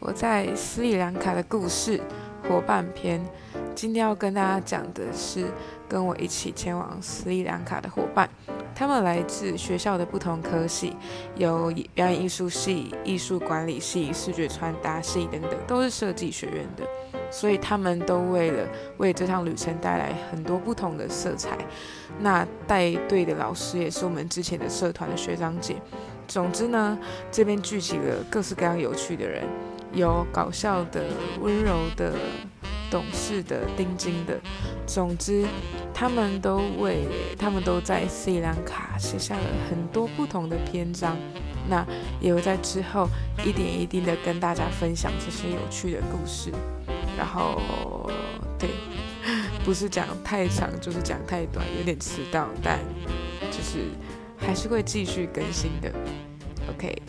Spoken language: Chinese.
我在斯里兰卡的故事伙伴篇。今天要跟大家讲的是跟我一起前往斯里兰卡的伙伴，他们来自学校的不同科系，有表演艺术系、艺术管理系、视觉传达系等等，都是设计学院的，所以他们都为了为这趟旅程带来很多不同的色彩。那带队的老师也是我们之前的社团的学长姐。总之呢，这边聚集了各式各样有趣的人，有搞笑的、温柔的。懂事的、钉金的，总之，他们都为他们都在斯里兰卡写下了很多不同的篇章。那也会在之后一点一滴的跟大家分享这些有趣的故事。然后，对，不是讲太长，就是讲太短，有点迟到，但就是还是会继续更新的。OK。